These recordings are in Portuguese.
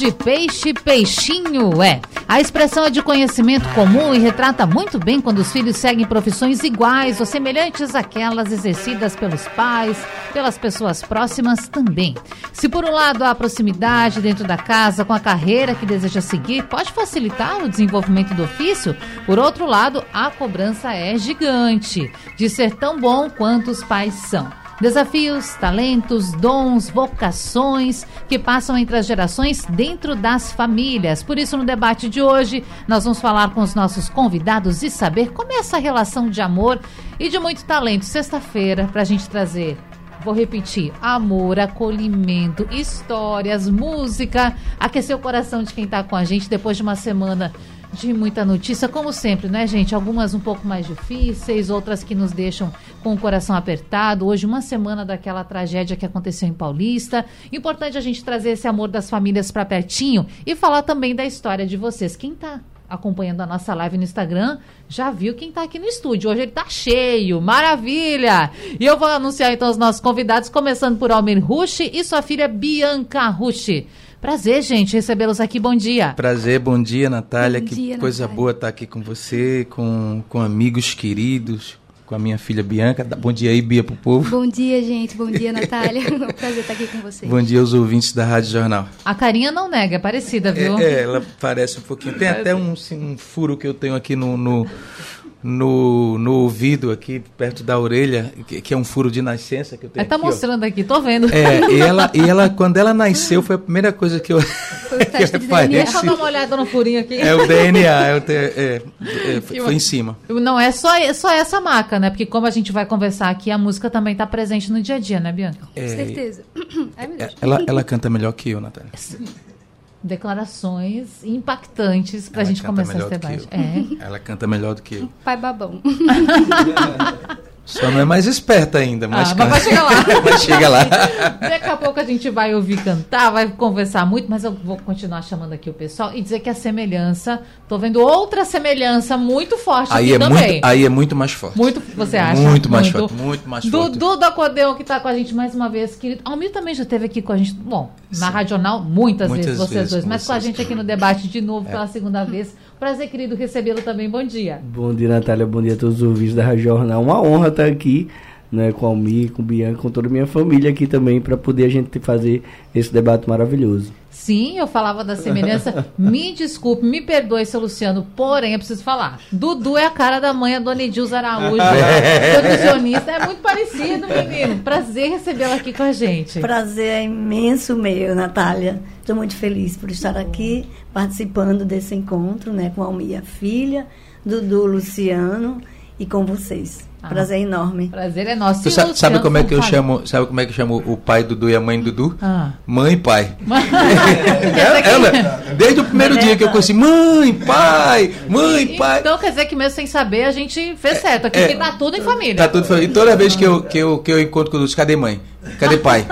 de peixe, peixinho é. A expressão é de conhecimento comum e retrata muito bem quando os filhos seguem profissões iguais ou semelhantes àquelas exercidas pelos pais, pelas pessoas próximas também. Se por um lado há proximidade dentro da casa com a carreira que deseja seguir, pode facilitar o desenvolvimento do ofício, por outro lado, a cobrança é gigante de ser tão bom quanto os pais são. Desafios, talentos, dons, vocações que passam entre as gerações dentro das famílias. Por isso, no debate de hoje, nós vamos falar com os nossos convidados e saber como é essa relação de amor e de muito talento. Sexta-feira, para a gente trazer Vou repetir: amor, acolhimento, histórias, música, aquecer o coração de quem está com a gente depois de uma semana de muita notícia, como sempre, né, gente? Algumas um pouco mais difíceis, outras que nos deixam com o coração apertado. Hoje, uma semana daquela tragédia que aconteceu em Paulista. Importante a gente trazer esse amor das famílias para pertinho e falar também da história de vocês. Quem tá acompanhando a nossa live no Instagram já viu quem está aqui no estúdio. Hoje ele está cheio, maravilha! E eu vou anunciar então os nossos convidados, começando por Almir Rushi e sua filha Bianca Rushi. Prazer, gente, recebê-los aqui. Bom dia. Prazer, bom dia, Natália. Bom que dia, coisa Natália. boa estar aqui com você, com, com amigos queridos, com a minha filha Bianca. Dá- Bom dia aí, Bia, pro povo. Bom dia, gente. Bom dia, Natália. É um prazer estar aqui com vocês. Bom dia aos ouvintes da Rádio Jornal. A carinha não nega, é parecida, viu? É, é, ela parece um pouquinho. Tem até um, assim, um furo que eu tenho aqui no, no, no, no ouvido, aqui perto da orelha, que, que é um furo de nascença que eu tenho Aí tá aqui, ó. mostrando aqui, tô vendo. É, e ela, e ela, quando ela nasceu, foi a primeira coisa que eu, Foi o teste de. DNA. Deixa eu dar uma olhada no furinho aqui. É o DNA, é te- é, é, foi foi em cima. Não é só, só essa marca, né? Porque como a gente vai conversar aqui, a música também tá presente no dia a dia, né, Bianca? Com certeza. Ai, meu Deus. É, Ela, ela canta melhor que eu, Natália. Declarações impactantes pra Ela gente começar esse debate. É. Ela canta melhor do que eu. Pai babão. Só não é mais esperta ainda, mas Ah, canta. mas vai chegar lá. Mas chega lá. Daqui a pouco a gente vai ouvir cantar, vai conversar muito, mas eu vou continuar chamando aqui o pessoal e dizer que a semelhança, tô vendo outra semelhança muito forte Aí aqui é, também. muito, aí é muito mais forte. Muito, você acha? Muito mais forte. Muito mais forte. Dudu do Acordeon que tá com a gente mais uma vez, querido. Almir também já esteve aqui com a gente, bom, na Radional muitas, Muitas vezes, vocês vezes dois, mas com a. É. gente aqui no debate de novo pela segunda vez. Prazer, querido, recebê-lo também. Bom dia. Bom dia, Natália. Bom dia a todos os ouvintes da Rádio Jornal. Uma honra estar aqui né, com a Almir, com o Bianca, com toda a minha família aqui também, para poder a gente fazer esse debate maravilhoso. Sim, eu falava da semelhança. me desculpe, me perdoe, seu Luciano, porém eu preciso falar. Dudu é a cara da mãe, a dona Edilza Araújo, ilusionista. É muito parecido, menino. Prazer recebê-la aqui com a gente. Prazer é imenso meu, Natália. Estou muito feliz por estar aqui participando desse encontro, né, com a minha filha, Dudu Luciano e com vocês. Ah. Prazer enorme. Prazer é nosso. Tu E o sabe, como é que eu chamo? Sabe como é que eu chamo o pai Dudu e a mãe Dudu? Ah. Mãe e pai. Ela, desde o primeiro dia que eu conheci, mãe, pai, mãe, pai. Então quer dizer que mesmo sem saber a gente fez certo. Aqui É. que tá tudo em família. Tá tudo falando. E toda vez que eu, que eu, que eu encontro com o Lúcio, cadê mãe? Cadê pai?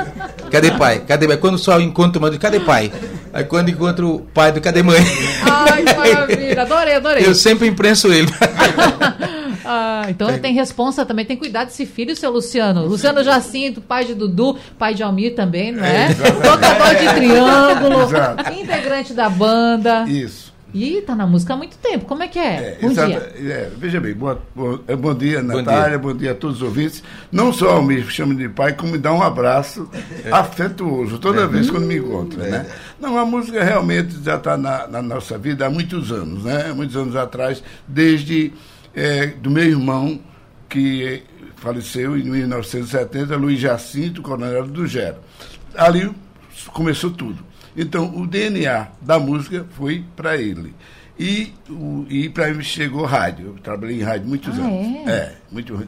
Cadê pai? Cadê pai? Quando só encontro mãe, cadê pai? Aí quando encontro o pai, do cadê mãe? Ai, que maravilha. Adorei, adorei. Eu sempre imprenso ele. Ah, então tem responsa também, tem cuidado desse filho, seu Luciano. Luciano Jacinto, pai de Dudu, pai de Almir também, não é? Tocador de triângulo, Exato. integrante da banda. Isso. Ih, tá na música há muito tempo. Como é que é? É, Bom exato. dia. É, veja bem, boa- boa- é, bom, dia, Bom Natália, bom dia. a todos os ouvintes. Não só ao me chama de pai, como me dá um abraço afetuoso toda vez quando me encontra. Né? Não, a música realmente já está na, na nossa vida há muitos anos, né? Muitos anos atrás, desde é, do meu irmão, que faleceu em 1970, Luiz Jacinto, coronel do Gero. Ali começou tudo. Então, o DNA da música foi para ele. E, o, e para mim chegou rádio. Eu trabalhei em rádio muitos Ah, anos. é? muito.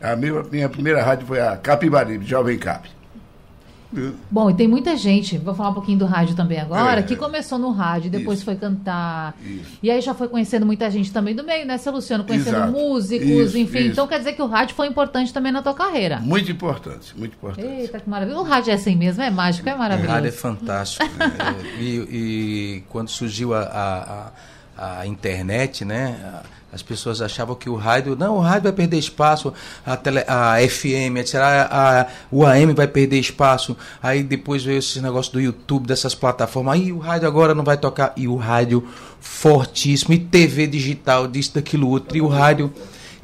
A minha, minha primeira rádio foi a Capibaribe, Jovem Cap. Bom, e tem muita gente, vou falar um pouquinho do rádio também agora, É. que começou no rádio, depois Isso. foi cantar. Isso. E aí já foi conhecendo muita gente também do meio, né, seu Luciano? Conhecendo Exato. músicos, Isso, enfim. isso. Então quer dizer que o rádio foi importante também na tua carreira. Muito importante, muito importante. Eita, que maravilha. O rádio é assim mesmo, é mágico, é O maravilhoso. rádio é fantástico. É, e, e quando surgiu a, a, a- a internet, né? a- As pessoas achavam que o rádio. Não, o rádio vai perder espaço, a, tele, a FM, etc. A, a- o AM vai perder espaço. Aí depois veio esse negócio do YouTube, dessas plataformas. Aí o rádio agora não vai tocar. E o rádio fortíssimo. E TV digital, disso, daquilo outro. E o rádio.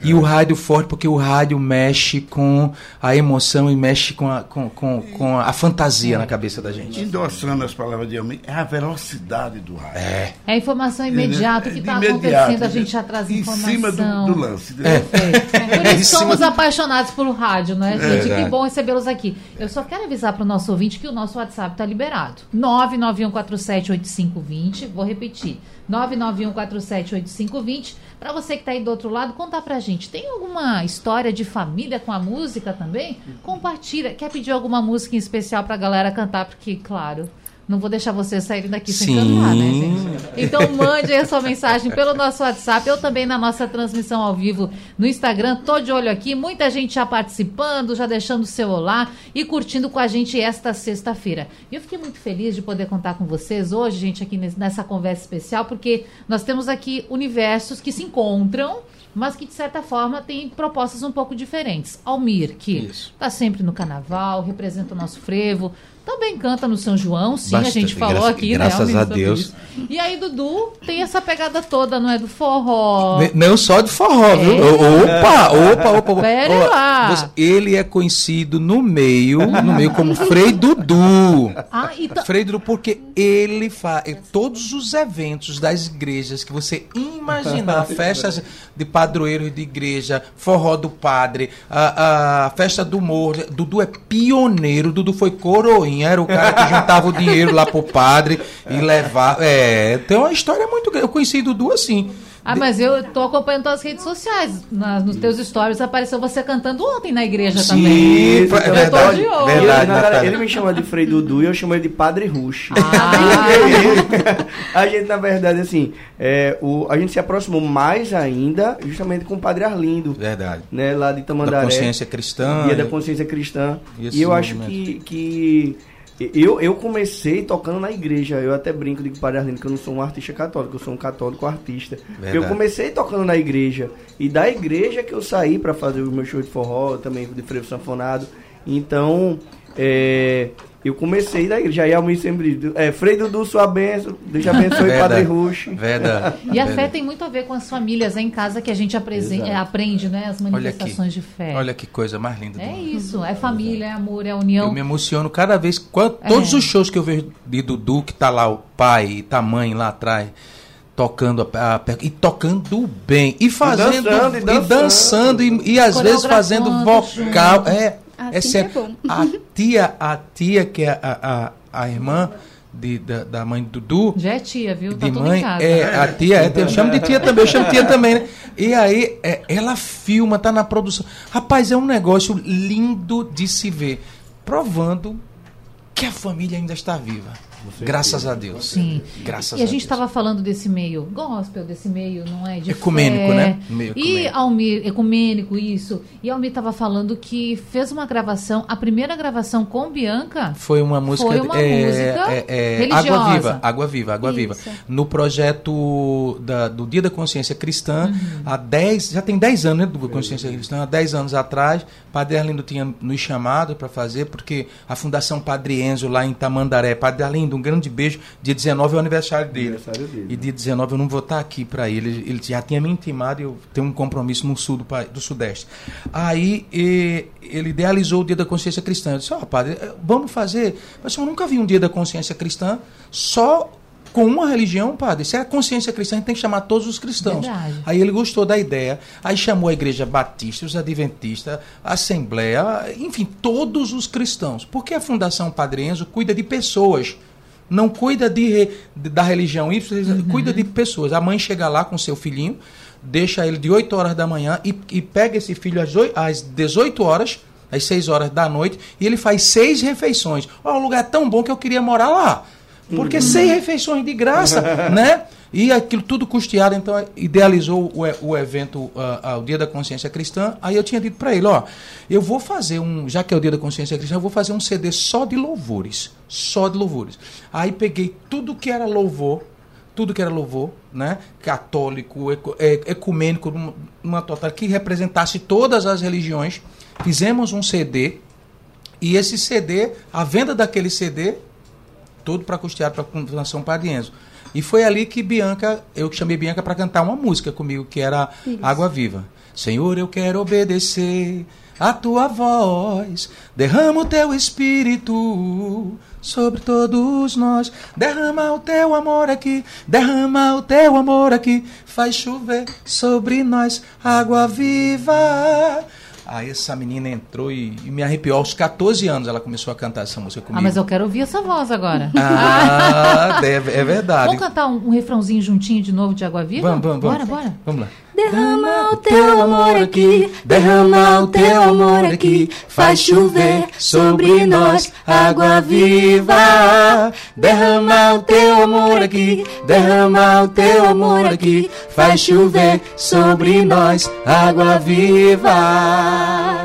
E o rádio forte, porque o rádio mexe com a emoção e mexe com a, com, com, com a fantasia na cabeça da gente. Endossando as palavras de Almir, é a velocidade do rádio. É. É a informação imediata, o que está acontecendo, a gente já traz Em informação. cima do, do lance. É. entendeu? Por isso somos apaixonados pelo rádio, né, gente? que verdade. bom recebê-los aqui. Eu só quero avisar para o nosso ouvinte que o nosso WhatsApp está liberado. 991478520. Vou repetir. 991478520. Para você que está aí do outro lado, contar pra gente. Tem alguma história de família com a música também? Compartilha. Quer pedir alguma música em especial pra galera cantar? Porque, claro. Não vou deixar vocês saírem daqui sem Sim. cantar, né, gente? Então mande aí a sua mensagem pelo nosso WhatsApp, ou também na nossa transmissão ao vivo no Instagram. Tô de olho aqui, muita gente já participando, já deixando o seu olá e curtindo com a gente esta sexta-feira. E eu fiquei muito feliz de poder contar com vocês hoje, gente, aqui nessa conversa especial, porque nós temos aqui universos que se encontram, mas que de certa forma têm propostas um pouco diferentes. Almir, que está sempre no carnaval, representa o nosso frevo, também canta no São João, sim, a Bastante, gente falou aqui, graças né? A Deus. isso. E aí, Dudu, tem essa pegada toda, não é? Do forró. Não só de forró, viu? É. Opa, opa, opa. opa. Pera Ó, lá. ele é conhecido no meio, no meio como Frei Dudu. Ah, e ta- Frei Dudu, porque ele faz todos os eventos das igrejas que você imaginar, festas de padroeiros de igreja, forró do padre, a, a festa do morro. Dudu é pioneiro, Dudu foi coroinha, era o cara que juntava o dinheiro lá pro padre e levava. É, tem uma história muito grande. Eu conheci Dudu assim. Ah, mas eu tô acompanhando tuas redes sociais. Na- nos teus stories apareceu você cantando ontem na igreja Sim, também. Eu tô verdade, de olho. E ele, verdade, ele me chama de Frei Dudu e eu chamo ele de Padre Rush. Ah, a gente, na verdade, assim, é, o, a gente se aproximou mais ainda justamente com o Padre Arlindo, Verdade. né, lá de Da Tamandaré. consciência cristã. Dia da consciência cristã. E E, eu acho que, que eu, eu comecei tocando na igreja. Eu até brinco, digo para Arlindo que eu não sou um artista católico, eu sou um católico artista. Eu comecei tocando na igreja. E da igreja que eu saí para fazer o meu show de forró, também de frevo sanfonado. Então, é, eu comecei da igreja. Aí a mãe sempre diz, é, Frei Dudu, sua benção, Deus abençoe. Padre Rush. Verdade. E a fé tem muito a ver com as famílias, é em casa que a gente apresen- Exato. é, aprende, né? As manifestações de fé. Olha que coisa mais linda. do É mundo. isso, é família, é amor, é Eu união. me emociono cada vez. Quando, Todos É. os shows que eu vejo de Dudu, que tá lá o pai e tá a mãe lá atrás, tocando a, a- e tocando bem. E fazendo. dançando, e e dançando. dançando, e, e às vezes fazendo vocal. É, Assim é sério. é. A tia, a tia, que é a, a, a irmã de, da, da mãe do Dudu. Já é tia, viu? Tá de mãe, é, a tia, é, eu chamo de tia também, eu chamo de tia também, né? E aí, é, ela filma, tá na produção. Rapaz, é um negócio lindo de se ver, provando que a família ainda está viva. Graças a Deus. Sim. Graças E a a gente estava falando desse meio gospel, desse meio, não é? De Ecumênico, fé. né? Meio E ecumênico. Almir, ecumênico, isso. E Almir estava falando que fez uma gravação, a primeira gravação com Bianca. Foi uma música, Foi uma é, música é, é, religiosa. Água Viva, Água Viva, Água Viva. Isso. No projeto da- do Dia da Consciência Cristã, Uhum. há 10, já tem 10 anos, né, do Consciência Cristã, há 10 anos atrás, Padre Arlindo tinha nos chamado para fazer, porque a Fundação Padre Enzo, lá em Tamandaré, Padre Arlindo, um grande beijo, dia 19 é o aniversário dele. Aniversário dele. E dia 19 eu não vou estar aqui para ele. ele, já tinha me intimado e eu tenho um compromisso no sul do, do Sudeste. Aí e- ele idealizou o Dia da Consciência Cristã. Eu disse, ó, padre, eh, vamos fazer. Mas eu nunca vi um Dia da Consciência Cristã só com uma religião, padre. Se é a consciência cristã, a gente tem que chamar todos os cristãos. Verdade. Aí ele gostou da ideia, aí chamou a igreja batista, os adventistas, a assembleia, enfim, todos os cristãos. Porque a Fundação Padre Enzo cuida de pessoas. Não cuida de, da religião Y, cuida de pessoas. A mãe chega lá com seu filhinho, deixa ele de 8 horas da manhã e, e pega esse filho às, oi- às 18 horas. às 6 horas da noite, e ele faz seis refeições. Ó, o lugar é tão bom que eu queria morar lá. Porque seis refeições de graça, né? E aquilo tudo custeado, então idealizou o, o evento, ah, ah, o Dia da Consciência Cristã. Aí eu tinha dito para ele: ó, eu vou fazer um, já que é o Dia da Consciência Cristã, eu vou fazer um CD só de louvores. Só de louvores. Aí peguei tudo que era louvor, tudo que era louvor, né? Católico, é, ecumênico, numa total, que representasse todas as religiões. Fizemos um CD. E esse CD, a venda daquele CD, todo para custear para a Fundação Parienzo. E foi ali que Bianca, eu chamei Bianca para cantar uma música comigo, que era Água Viva. Senhor, eu quero obedecer a tua voz, derrama o teu espírito sobre todos nós, derrama o teu amor aqui, derrama o teu amor aqui, faz chover sobre nós água viva. Aí essa menina entrou e, e me arrepiou. Aos 14 anos ela começou a cantar essa música comigo. Ah, mas eu quero ouvir essa voz agora. Ah, deve- é verdade. Vamos cantar um, um refrãozinho juntinho de novo de Água Viva? Vamos, vamos, vamos. Bora, bora. Vamos lá. Derrama o teu amor aqui, derrama o teu amor aqui, faz chover sobre nós água viva. Derrama o teu amor aqui, derrama o teu amor aqui, faz chover sobre nós água viva.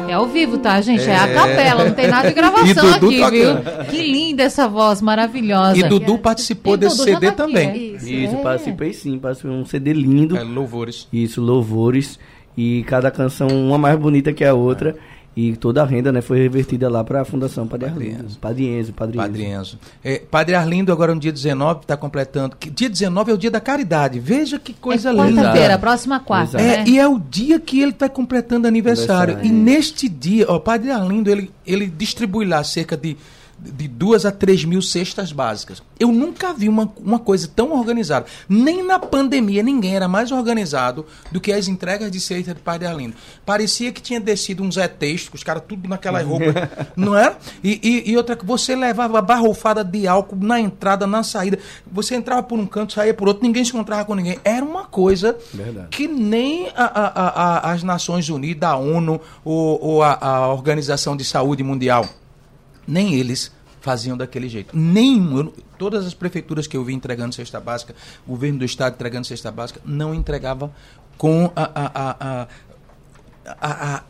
É ao vivo, tá, gente? É, a É. capela, não tem nada de E gravação Dudu aqui, tocando. viu? Que linda essa voz maravilhosa. E Dudu participou E desse Dudu CD tá aqui, também. é. Isso. Isso, É. participei sim, participei um CD lindo. É, louvores. Isso, louvores. E cada canção, uma mais bonita que a outra. E toda a renda né, foi revertida lá para a Fundação Padre Arlindo. Padre Enzo, Padre Enzo. Padre Enzo. É, Padre Arlindo, agora no dia 19, está completando. que- Dia 19 é o dia da caridade. Veja que coisa é linda. quarta-feira, próxima quarta. É, né? e é o dia que ele está completando aniversário. Aniversário. E neste dia, ó, o Padre Arlindo, ele, ele distribui lá cerca de, de duas a três mil cestas básicas. Eu nunca vi uma, uma coisa tão organizada. Nem na pandemia ninguém era mais organizado do que as entregas de cesta de Padre Arlindo. Parecia que tinha descido uns ETs, os caras tudo naquela roupa, não era? E, e, e outra que você levava barrofada de álcool na entrada, na saída. Você entrava por um canto, saía por outro, ninguém se encontrava com ninguém. Era uma coisa Verdade. que nem a- a- a- as Nações Unidas, a ONU ou, ou a, a Organização de Saúde Mundial, nem eles faziam daquele jeito. Nenhum. eu todas as prefeituras que eu vi entregando cesta básica, o governo do estado entregando cesta básica, não entregava com a, a- a- a-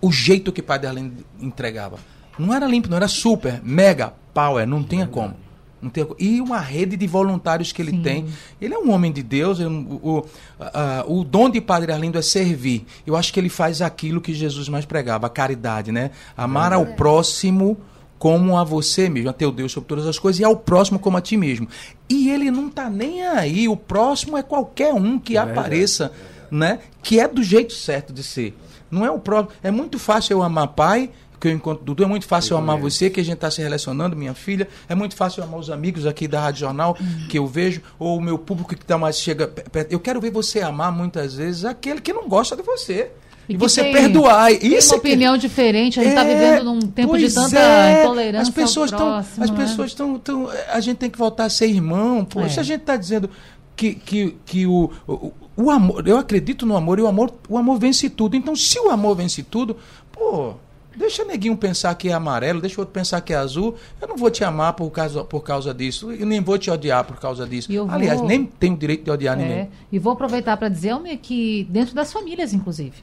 o jeito que Padre Arlindo entregava. Não era limpo, não era super, mega, power, não tinha como. Não tinha e uma rede de voluntários que ele Sim. tem. Ele é um homem de Deus. eu- o, o, a- o dom de Padre Arlindo é servir. Eu acho que ele faz aquilo que Jesus mais pregava, a caridade, né? Amar ao próximo como a você mesmo, a teu Deus sobre todas as coisas, e ao próximo como a ti mesmo. E ele não tá nem aí. O próximo é qualquer um que apareça, né? Que é do jeito certo de ser. Não é o próprio. É muito fácil eu amar pai, que eu encontro Dudu, é muito fácil eu amar você, que a gente está se relacionando, minha filha. É muito fácil eu amar os amigos aqui da Rádio Jornal, que eu vejo, ou o meu público que tá mais chega pe- perto. Eu quero ver você amar muitas vezes aquele que não gosta de você. E, que você tem- perdoar. Tem Isso uma é que- opinião diferente, a gente está é, vivendo num tempo de tanta é. intolerância As pessoas ao estão, as né? pessoas estão, tão, a gente tem que voltar a ser irmão. Pô, É. se a gente está dizendo que, que, que o, o, o amor, eu acredito no amor e o amor, o amor vence tudo. Então, se o amor vence tudo, pô, deixa neguinho pensar que é amarelo, deixa o outro pensar que é azul. Eu não vou te amar por causa, por causa disso e nem vou te odiar por causa disso. E vou- Aliás, nem tenho direito de odiar É, ninguém. e vou aproveitar para dizer Almir, que dentro das famílias, inclusive.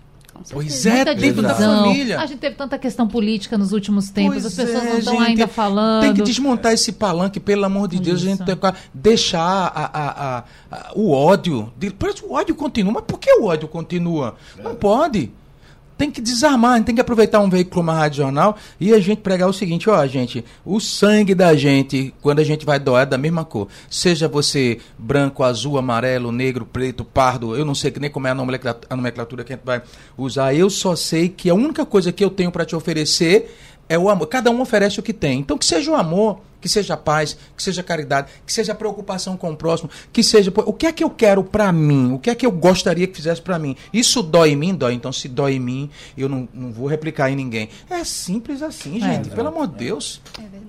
Pois é, dentro da divisão. família. A gente teve tanta questão política nos últimos tempos, Pois as pessoas é, não estão ainda falando. Tem que desmontar esse palanque, pelo amor de Deus. A gente Isso. tem que deixar a- a- a- a- o ódio. De, o ódio continua. Mas por que o ódio continua? Não pode. Tem que desarmar, tem que aproveitar um veículo Rádio Jornal e a gente pregar o seguinte, ó, gente, o sangue da gente, quando a gente vai doar, é da mesma cor. Seja você branco, azul, amarelo, negro, preto, pardo, eu não sei nem como é a nomenclatura, a nomenclatura que a gente vai usar. Eu só sei que a única coisa que eu tenho para te oferecer É o amor. Cada um oferece o que tem. Então que seja o amor, que seja paz, que seja caridade, que seja preocupação com o próximo, que seja pô, o que é que eu quero para mim, o que é que eu gostaria que fizesse para mim. Isso dói em mim, dói. Então se dói em mim, eu não, não vou replicar em ninguém. É simples assim, gente. Pelo amor de Deus.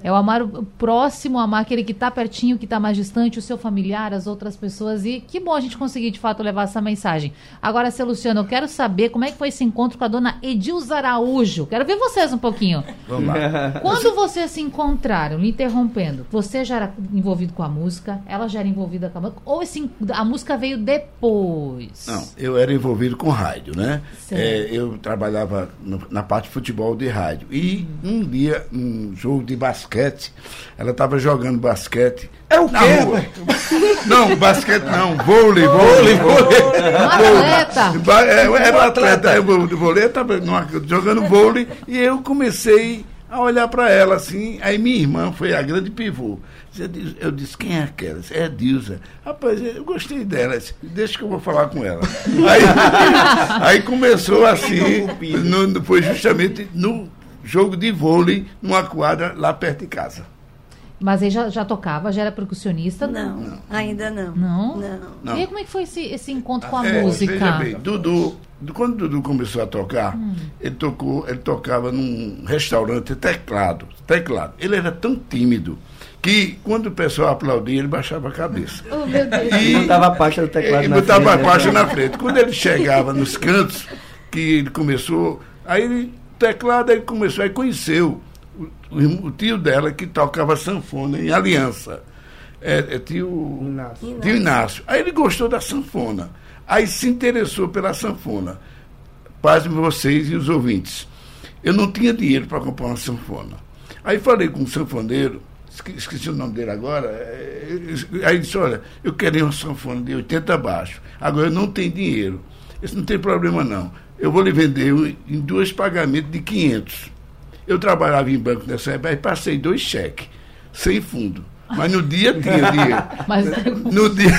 É o amar o próximo, amar aquele que está pertinho, que está mais distante, o seu familiar, as outras pessoas. E que bom a gente conseguir, de fato, levar essa mensagem. Agora, seu Luciano, eu quero saber como é que foi esse encontro com a dona Edilza Araújo. Quero ver vocês um pouquinho. Vamos lá. Quando vocês se encontraram, lhe interrompendo, você já era envolvido com a música, ela já era envolvida com a música, ou esse, a música veio depois? Não, eu era envolvido com rádio, né? É, eu trabalhava no- na parte de futebol de rádio. E um dia, um jogo de basquete, ela estava jogando basquete. É o quê, rua. Não, basquete não, vôlei, vôlei, vôlei. Um atleta! É, Eu era atleta, eu vôlei, eu estava jogando vôlei e eu comecei a olhar para ela assim. Aí minha irmã foi a grande pivô. Eu disse, quem é aquela? É a Dilza. Rapaz, eu gostei dela. Deixa que eu vou falar com ela. Aí, aí começou assim, no- foi justamente no jogo de vôlei, numa quadra lá perto de casa. Mas aí já, já tocava, já era percussionista? Não, ainda não. Não? Não. Não. E aí, como é que foi esse, esse encontro com a É, música? Veja bem, Dudu, du- quando o Dudu começou a tocar, Hum. ele tocou, ele tocava num restaurante teclado, teclado. Ele era tão tímido que quando o pessoal aplaudia, ele baixava a cabeça. Oh, meu Deus. E botava a paixa do teclado e na botava frente, a faixa na frente. Quando ele chegava nos cantos, que ele começou, aí ele, teclado, ele começou, aí conheceu o, tio dela que tocava sanfona em Aliança. É, é tio Inácio. Tio Inácio. Aí ele gostou da sanfona. Aí se interessou pela sanfona. Pasmem vocês e os ouvintes. Eu não tinha dinheiro para comprar uma sanfona. Aí falei com um sanfoneiro, esque- esqueci o nome dele agora. é, Aí ele disse: Olha, eu queria uma sanfona de 80 baixo. Agora eu não tenho dinheiro. Isso não tem problema não. Eu vou lhe vender em dois pagamentos de 500. Eu trabalhava em banco nessa época, aí passei dois cheques, sem fundo. Mas no dia tinha dinheiro. Mas No dia,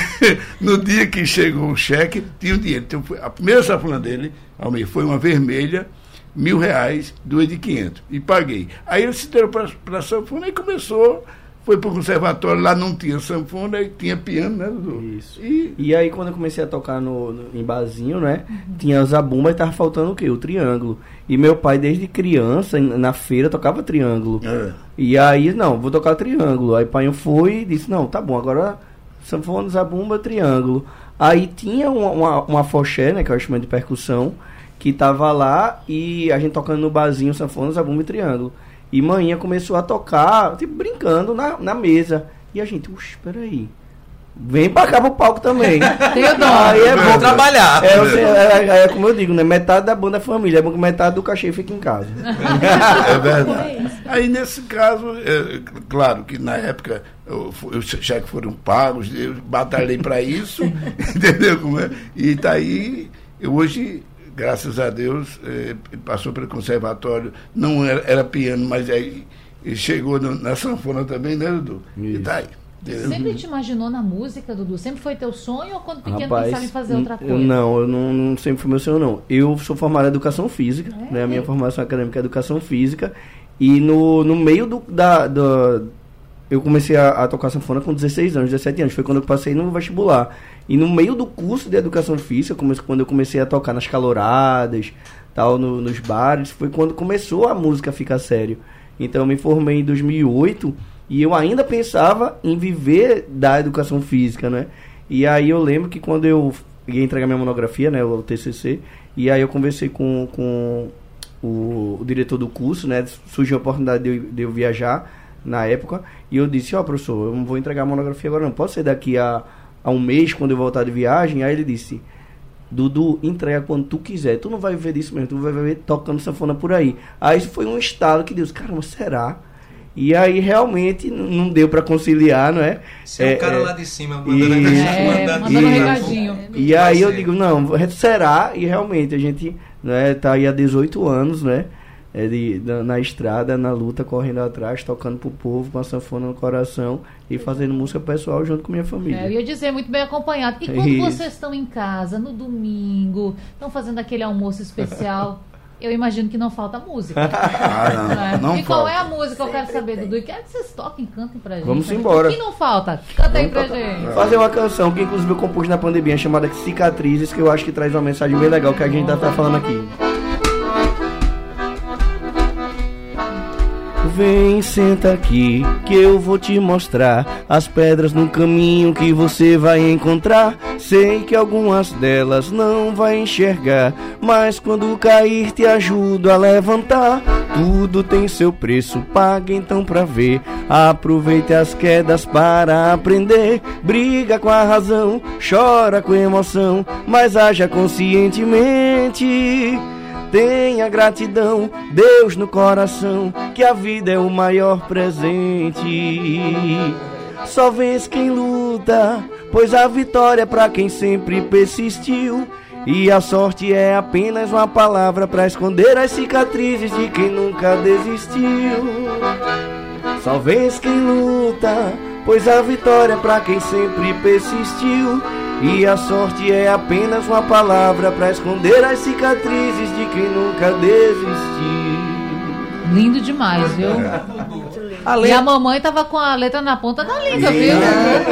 no dia que chegou o cheque, tinha o dinheiro. Então, a primeira sanfona dele, Almir, foi uma vermelha, mil reais, duas de quinhentos. E paguei. Aí ele se deu para a sanfona e começou, foi para o conservatório, lá não tinha sanfona, e tinha piano, né, Dudu? Isso. E E aí, quando eu comecei a tocar no, no- em barzinho, né? Tinha zabumba e tava faltando o quê? O triângulo. E meu pai, desde criança, na feira, tocava triângulo. É. E aí, não, vou tocar triângulo. Aí o pai foi e disse, não, tá bom, agora sanfona, zabumba, triângulo. Aí tinha uma, uma, uma foché, né, que é o instrumento de percussão, que tava lá e a gente tocando no barzinho, sanfona, zabumba e triângulo. E manhã começou a tocar, tipo, brincando na, na mesa. E a gente, uxe, peraí. Vem pra cá pro palco também. Tem dom. Aí é bom. trabalhar. É, é, é, é como eu digo, né? Metade da banda é família, é bom que metade do cachê fica em casa. É verdade. Aí, nesse caso, é, claro que na época os cheques foram pagos, eu batalhei para isso, entendeu como é? E está aí, eu hoje, graças a Deus, é, passou pelo conservatório, não era, era piano, mas aí chegou no- na sanfona também, né, Dudu? E Isso. está aí. entendeu? Sempre te imaginou na música, Dudu? Sempre foi teu sonho ou quando pequeno Rapaz, pensava em fazer outra coisa? não, eu não, não sempre foi meu sonho, não. Eu sou formado em educação física, né? A minha formação acadêmica é educação física. E no, no meio do, da, da- Eu comecei a, a tocar sanfona com 16 anos, 17 anos. Foi quando eu passei no vestibular. E no meio do curso de educação física, quando eu comecei a tocar nas caloradas, tal, no- nos bares, foi quando começou a música ficar sério. Então eu me formei em 2008 e eu ainda pensava em viver da educação física, né? E aí eu lembro que quando eu ia entregar minha monografia, né, o TCC, e aí eu conversei com, com o, o diretor do curso, né, surgiu a oportunidade de eu, de eu viajar na época, e eu disse, ó professor, eu não vou entregar a monografia agora não, pode ser daqui a, a um mês, quando eu voltar de viagem? Aí ele disse, Dudu, entrega quando tu quiser. Tu não vai viver disso mesmo, tu vai viver tocando sanfona por aí. Aí isso foi um estalo que Deus, caramba, será? E aí realmente não deu pra conciliar, não é? Você é, É, o cara é. lá de cima, E- mandando, É, mandando e- recadinho. E aí eu digo, não, será? E realmente a gente né, tá aí há 18 anos, né? É, de, na, na estrada, na luta, correndo atrás, tocando pro povo, com a sanfona no coração e fazendo música pessoal junto com minha família. É, eu ia dizer, muito bem acompanhado. E quando Isso. vocês estão em casa, no domingo, estão fazendo aquele almoço especial, eu imagino que não falta música. Ah, não, né? não e qual falta. é a música? Eu quero saber, Dudu. E quero que vocês toquem, cantem pra gente. Vamos embora. O que não falta? Canta aí pra gente. Fazer uma canção que inclusive eu compus na pandemia chamada Cicatrizes, que eu acho que traz uma mensagem bem legal que a gente tá falando aqui. Vem, senta aqui, que eu vou te mostrar as pedras no caminho que você vai encontrar. Sei que algumas delas não vai enxergar, mas quando cair te ajudo a levantar. Tudo tem seu preço, paga então pra ver. Aproveite as quedas para aprender. Briga com a razão, chora com emoção, mas haja conscientemente. Tenha gratidão, Deus no coração, que a vida é o maior presente. Só vence quem luta, pois a vitória é pra quem sempre persistiu. E a sorte é apenas uma palavra pra esconder as cicatrizes de quem nunca desistiu. Só vence quem luta, pois a vitória é pra quem sempre persistiu. E a sorte é apenas uma palavra pra esconder as cicatrizes de quem nunca desistiu. Lindo demais, viu? E a mamãe tava com a letra na ponta da língua, viu?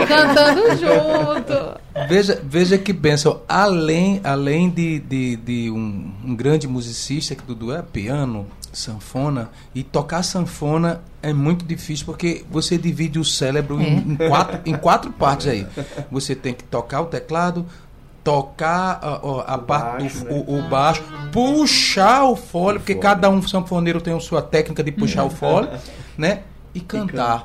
Cantando junto. Veja, veja que bênção. Além, além de, de, de um, um grande musicista, que Dudu é piano, sanfona, e tocar sanfona é muito difícil porque você divide o cérebro em, É. em quatro, em quatro partes aí. Você tem que tocar o teclado, tocar a, a- a parte baixo, do né? o, o baixo, puxar o fole, porque cada um sanfoneiro tem a sua técnica de puxar o fole, né? E cantar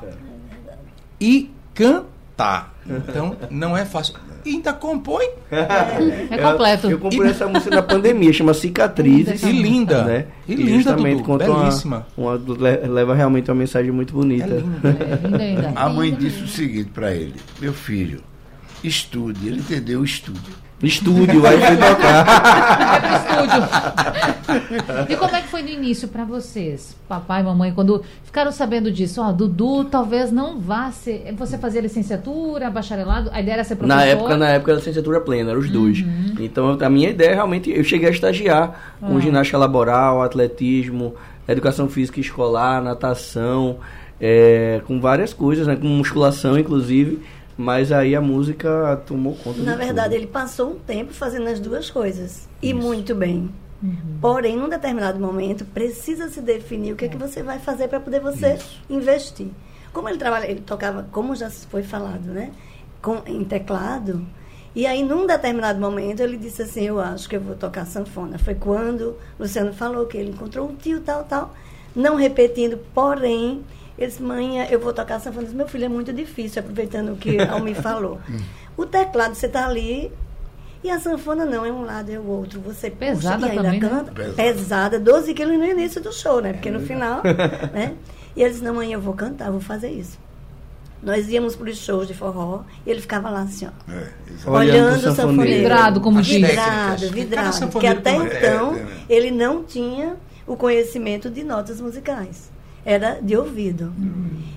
e cantar. Então, não é fácil. E ainda compõe. É completo. Eu, eu comprei essa música na pandemia, chama Cicatrizes. E linda. Né? E linda, justamente Dudu. uma- Belíssima. Uma, le- leva realmente uma mensagem muito bonita. É linda. É, linda ainda. A mãe disse o seguinte pra ele: Meu filho, estude. Ele entendeu, estude. Estúdio, aí foi tocar. Estúdio. E como é que foi no início pra vocês, papai e mamãe, quando ficaram sabendo disso? Ó, Dudu talvez não vá ser. Você fazia licenciatura, bacharelado, a ideia era ser professor? Na época, na época era licenciatura plena, eram os dois. Então a minha ideia realmente, eu cheguei a estagiar com ginástica laboral, atletismo, educação física escolar, natação, é, com várias coisas, né, com musculação inclusive. Mas aí a música tomou conta Na de verdade, tudo. ele passou um tempo fazendo as duas coisas. E muito bem. Porém, num determinado momento, precisa se definir o que é que você vai fazer para poder você investir. Como ele trabalha, ele tocava, como já foi falado, né? Com, em teclado. E aí, num determinado momento, ele disse assim: Eu acho que eu vou tocar sanfona. Foi quando o Luciano falou que ele encontrou um tio, tal, tal. Não repetindo, porém, ele disse: Mãe, eu vou tocar sanfona. Eu disse, Meu filho, é muito difícil, aproveitando o que a Almi falou. O teclado, você está ali. E a sanfona não, é um lado, é o outro. Você puxa Pesada e ainda também, né? canta. Pesada. Pesada, 12 quilos no início do show, né? Porque no final, né? E ele disse, não, mãe, eu vou cantar, eu vou fazer isso. Nós íamos para os shows de forró e ele ficava lá assim, ó. É. Olhando o sanfoneiro. Vidrado, como diz. Vidrado, vidrado. Porque até então, é, é. ele não tinha o conhecimento de notas musicais. Era de ouvido.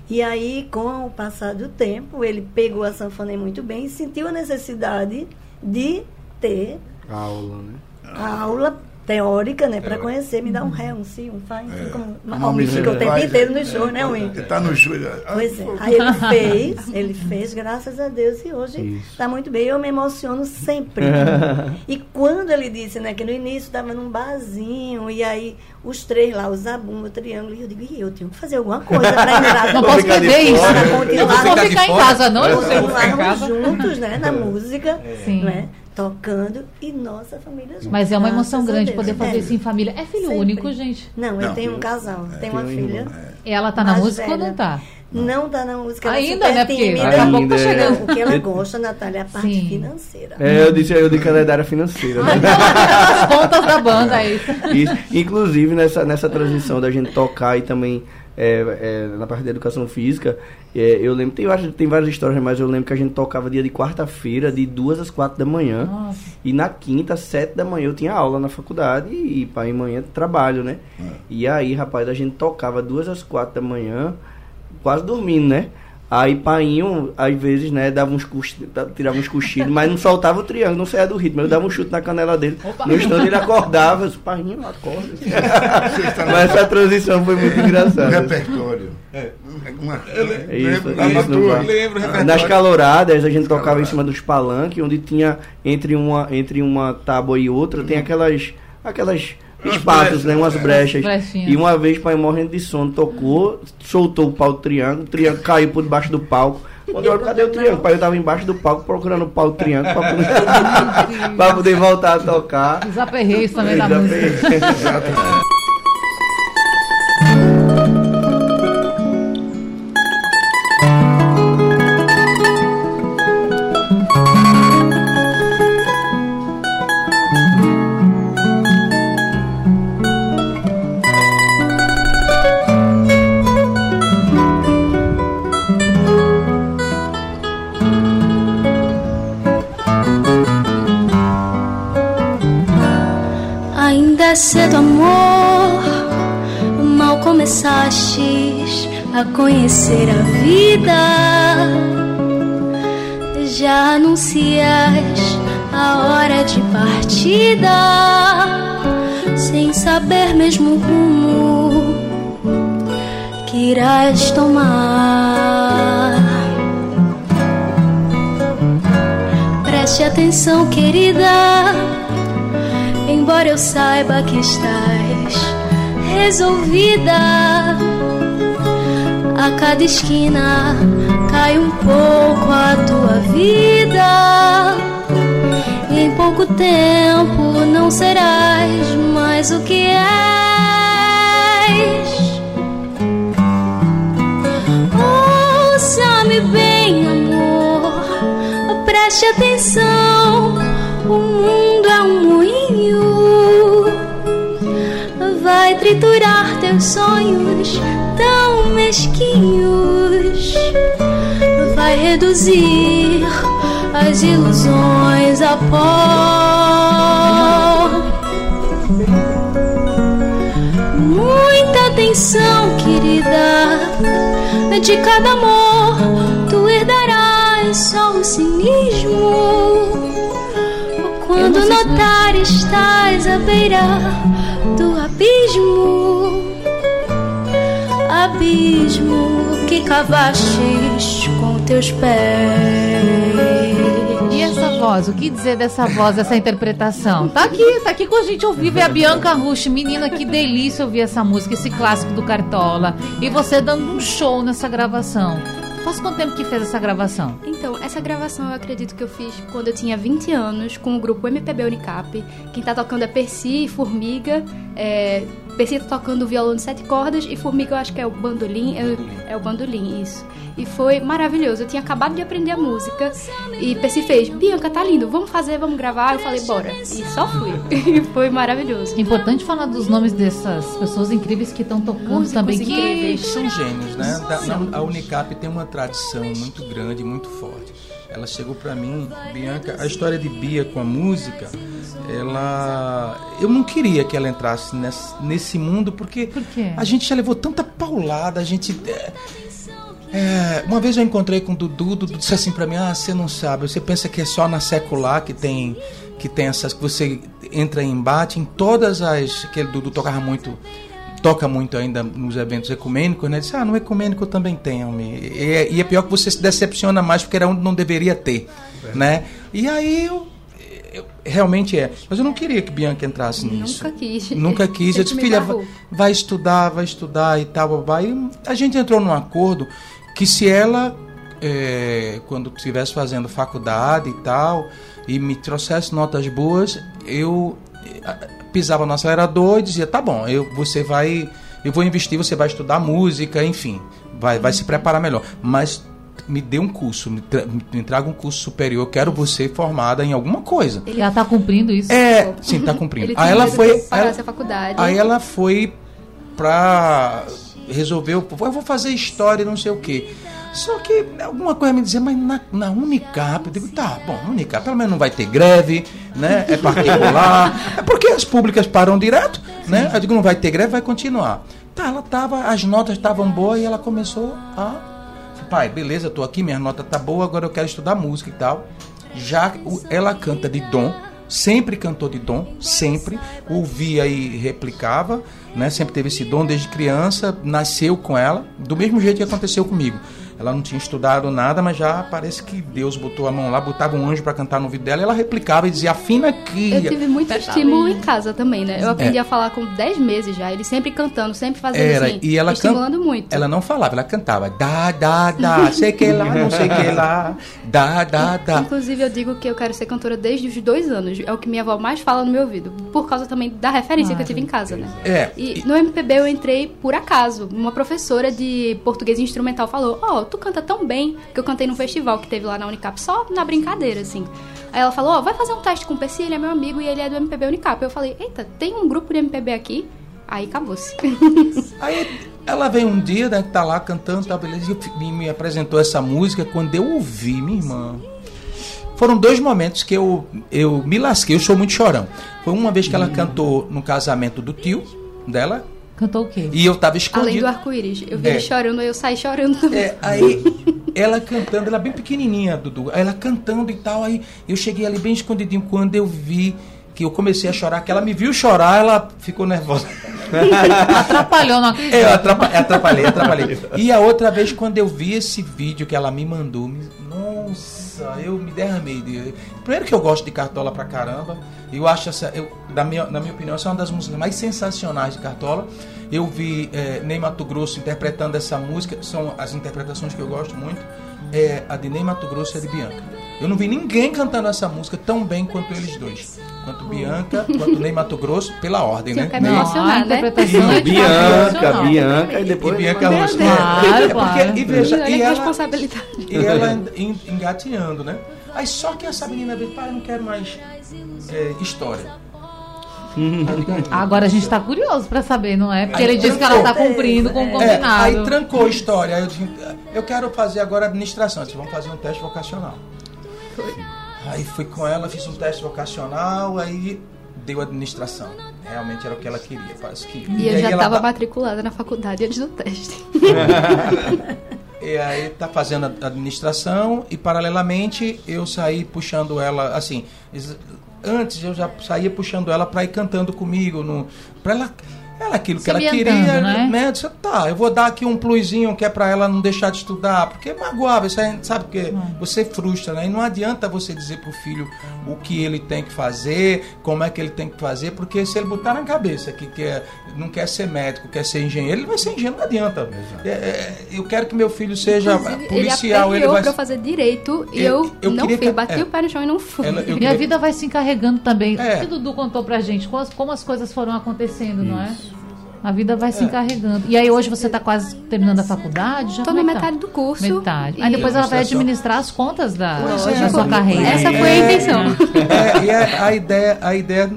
E aí, com o passar do tempo, ele pegou a sanfona muito bem e sentiu a necessidade de ter Aula, né? a aula teórica, né, para conhecer, me dá um ré, um si, um fá, enfim, como Uma o Almi fica o tempo faz, inteiro é, no show, né, Wim? Ele tá no show. ele- Pois é. Ah, Aí ele fez, ele fez, graças a Deus, e hoje está muito bem. Eu me emociono sempre. e quando ele disse, né, que no início estava num barzinho, e aí os três lá, o zabumba, o triângulo, e eu digo, "Ih, eu tenho que fazer alguma coisa para entrar Não posso ficar de perder isso. fora. Não continuar. vou de ficar em casa, não. Eu vou ficar juntos, né, na música, Sim. né, tocando, e nossa família junto. Mas é uma emoção grande Deus. poder fazer É. isso em família. É filho Sempre. único, gente. Não, eu Não. tenho um casal, tenho uma Tem uma filha. irmã. Ela tá na música ou velha. não tá? Não tá na música, é Ainda, né? Porque tímida. daqui a pouco tá é. chegando. O que ela gosta, Natália, é a parte Sim. financeira. É, eu disse, eu disse que ela é da área financeira. né? As pontas da banda aí. Isso. Inclusive, nessa, nessa transição da gente tocar e também é, é, na parte da educação física, é, eu lembro, tem várias, tem várias histórias, mas eu lembro que a gente tocava dia de quarta-feira, de duas às quatro da manhã. Nossa. E na quinta, às sete da manhã, eu tinha aula na faculdade e pai e manhã trabalho, né? E aí, rapaz, a gente tocava duas às quatro da manhã, quase dormindo, né? Aí Painho, às vezes, né, dava uns cochilhos, tirava uns cochilos, mas não soltava o triângulo, não saía do ritmo. Eu dava um chute na canela dele. No instante ele acordava, eu disse, Painho, acorda. mas essa transição foi muito Um engraçada. repertório. Uma, É Isso, lembra- isso, tua? no bar. Lembro, repertório. Nas caloradas, a gente tocava em cima dos palanques, onde tinha, entre uma, entre uma tábua e outra, tem aquelas, aquelas Umas espaços, né, umas é. brechas. Brechinhas. E uma vez, pai morrendo de sono, tocou, soltou o pau do triângulo, o triângulo caiu por debaixo do palco. Quando eu olho, cadê o triângulo? Pai, eu tava embaixo do palco procurando o pau do triângulo pra poder, pra poder voltar a tocar. Os aperreios também da música. Cedo, amor. Mal começastes a conhecer a vida. Já anuncias a hora de partida, sem saber mesmo rumo que irás tomar. Preste atenção, querida. Embora eu saiba que estás resolvida, a cada esquina cai um pouco a tua vida. Em pouco tempo não serás mais o que és. Ouça-me bem, amor, preste atenção. Triturar teus sonhos tão mesquinhos, vai reduzir as ilusões a pó. Muita atenção, querida. De cada amor tu herdarás só o cinismo. Quando notar estás à beira abismo que cavastes com teus pés. E essa voz, o que dizer dessa voz, dessa interpretação? Tá aqui, tá aqui com a gente ao vivo, é a Bianca Rush. Menina, que delícia ouvir essa música, esse clássico do Cartola. E você dando um show nessa gravação. Faz quanto tempo que fez essa gravação? Então, essa gravação eu acredito que eu fiz quando eu tinha 20 anos, com o grupo MPB Unicap. Quem tá tocando é Percy e Formiga. É, Tá tocando violão de sete cordas e Formiga eu acho que é o bandolim. É, é o bandolim, isso. E foi maravilhoso. Eu tinha acabado de aprender a música e Percy fez: Bianca, tá lindo, vamos fazer, vamos gravar. Eu falei: bora. E só fui. E foi maravilhoso. Importante falar dos nomes dessas pessoas incríveis que estão tocando Músicos também. Que incríveis. São gênios, né? Da- na- a Unicap tem uma tradição muito grande, muito forte. Ela chegou pra mim, Bianca, a história de Bia com a música, ela. Eu não queria que ela entrasse nesse, nesse mundo, porque Por a gente já levou tanta paulada, a gente. é, é, uma vez eu encontrei com o Dudu, Dudu disse assim pra mim, ah, você não sabe, você pensa que é só na secular que tem que tem essas que você entra em embate em todas as que o Dudu tocava muito toca muito ainda nos eventos ecumênicos, né? Disse, ah, no ecumênico também tem, homem. E, é- e é pior que você se decepciona mais porque era onde não deveria ter, né? E aí eu, eu- realmente é, mas eu não queria que Bianca entrasse nisso. Nunca quis. Nunca quis. Eu disse, me filha, vai, vai estudar, vai estudar e tal, babá. E a gente entrou num acordo que se ela, é, quando estivesse fazendo faculdade e tal, e me trouxesse notas boas, eu pisava no acelerador e dizia, tá bom, eu, você vai, eu vou investir, você vai estudar música, enfim, vai, vai se preparar melhor. Mas me dê um curso, me, tra me traga um curso superior, quero você formada em alguma coisa. ela tá cumprindo isso? É, sim, tá cumprindo. Aí ela foi. ela- a faculdade. Aí ela foi pra resolver, o- eu vou fazer história, não sei o quê. Só que alguma coisa me dizia, mas na, na Unicap, eu digo, tá, bom, Unicap pelo menos não vai ter greve, né? É particular. é porque as públicas param direto, né? Eu digo, não vai ter greve, vai continuar. Tá, ela tava, as notas estavam boas e ela começou a Pai, beleza, tô aqui, minha nota tá boa, agora eu quero estudar música e tal. Já ela canta de dom, sempre cantou de dom, sempre. Ouvia e replicava, né? Sempre teve esse dom desde criança, nasceu com ela, do mesmo jeito que aconteceu comigo. Ela não tinha estudado nada, mas já parece que Deus botou a mão lá, botava um anjo para cantar no ouvido dela, e ela replicava e dizia: afina aqui. Eu tive muito Tá estímulo em casa também, né? Eu aprendi a falar com 10 meses já. Ele sempre cantando, sempre fazendo Era, assim. e ela can- estimulando muito. Ela não falava, ela cantava. Dá, dá, dá, sei que lá, não sei que lá. Dá, dá, dá. Inclusive, eu digo que eu quero ser cantora desde os dois anos. É o que minha avó mais fala no meu ouvido. Por causa também da referência que eu tive em casa, né? É, E no MPB eu entrei por acaso. Uma professora de português instrumental falou: Ó, tu canta tão bem que eu cantei num festival que teve lá na Unicap, só na brincadeira, assim. Aí ela falou: Ó, vai fazer um teste com o Percy, ele é meu amigo e ele é do MPB Unicap. Eu falei: Eita, tem um grupo de MPB aqui? Aí acabou-se. Aí ela veio um dia, né, que tá lá cantando, tá, beleza, e me, me apresentou essa música. Quando eu ouvi, minha irmã. Foram dois momentos que eu, eu me lasquei, eu sou muito chorão. Foi uma vez que ela cantou no casamento do tio dela, Cantou o quê? e eu tava Além escondido. do arco-íris. Eu vi É. ele chorando, aí eu saí chorando também. É, aí ela cantando, ela bem pequenininha, Dudu. Aí ela cantando e tal, aí eu cheguei ali bem escondidinho quando eu vi que eu comecei a chorar, que ela me viu chorar, ela ficou nervosa. Atrapalhou, não acredito. Eu atrapa- atrapalhei, atrapalhei. E a outra vez, quando eu vi esse vídeo que ela me mandou, me- nossa, eu me derramei. de- Primeiro que eu gosto de Cartola pra caramba. Eu acho essa, eu, da minha, na minha opinião, essa é uma das músicas mais sensacionais de Cartola. Eu vi é, Ney Mato Grosso interpretando essa música, são as interpretações que eu gosto muito. É, a de Ney Mato Grosso e a de Bianca. Eu não vi ninguém cantando essa música tão bem quanto eles dois. Quanto Bianca, quanto Ney Mato Grosso, pela ordem, né? que me Ney- emocionar, a né? interpretação é de Bianca, sensacional. Bianca e depois. E Bianca Rocha. Deus. Claro, É porque, claro. e veja, e ela, responsabilidade. e ela né? Aí só que essa menina veio, pai, eu não quero mais é, história. Agora a gente tá curioso pra saber, não é? Porque Aí ele disse que ela tá trancou. cumprindo com o É, combinado. aí trancou a história. Aí eu disse, eu quero fazer agora administração. Eu disse, vamos fazer um teste vocacional. Aí fui com ela, fiz um teste vocacional, aí deu administração. Realmente era o que ela queria. Parece que. E eu aí já estava tá- matriculada na faculdade antes do teste. E aí tá fazendo a administração e paralelamente eu saí puxando ela assim, antes eu já saía puxando ela para ir cantando comigo no para ela ela aquilo Se que ela queria, né? né? Disse, tá, eu vou dar aqui um plusinho que é para ela não deixar de estudar, porque é magoável, isso aí, sabe que Hum. você frustra, né? E não adianta você dizer pro filho o que ele tem que fazer, como é que ele tem que fazer, porque se ele botar na cabeça que quer, não quer ser médico, quer ser engenheiro, ele vai ser engenheiro, não adianta. É, é, eu quero que meu filho seja Inclusive, policial, ele ele vai pra eu fazer direito e Eu- eu, eu não que- Bati é. o pé no chão e não fui. Ela- eu E a queria- vida vai se encarregando também. É. O que o Dudu contou pra gente, como as, como as coisas foram acontecendo, não é? A vida vai se encarregando. E aí hoje você tá quase terminando a faculdade? Como na é tá? metade do curso. Metade. e- Aí depois ela vai administrar as contas da, da é. sua carreira. Essa foi a intenção. É, e a, ideia, a ideia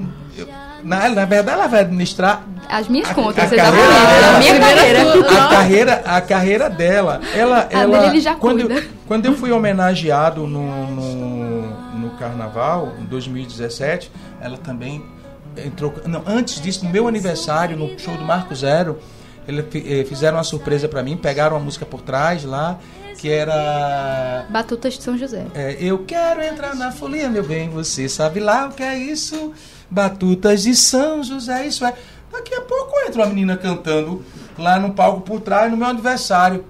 na, na verdade ela vai administrar As minhas A- contas, a exatamente. carreira- A minha carreira. a carreira, a carreira dela. Ela, A ela dele ele já quando, cuida. eu, quando eu fui homenageado no, no, no carnaval, em 2017, ela também entrou. Não, antes disso, no meu aniversário, no show do Marco Zero, eles fi- eh, fizeram uma surpresa pra mim, pegaram uma música por trás lá, que era. Batutas de São José. É, eu quero entrar na folia, meu bem, você sabe lá o que é isso? Batutas de São José, isso é. Daqui a pouco entra uma menina cantando lá no palco por trás, no meu aniversário,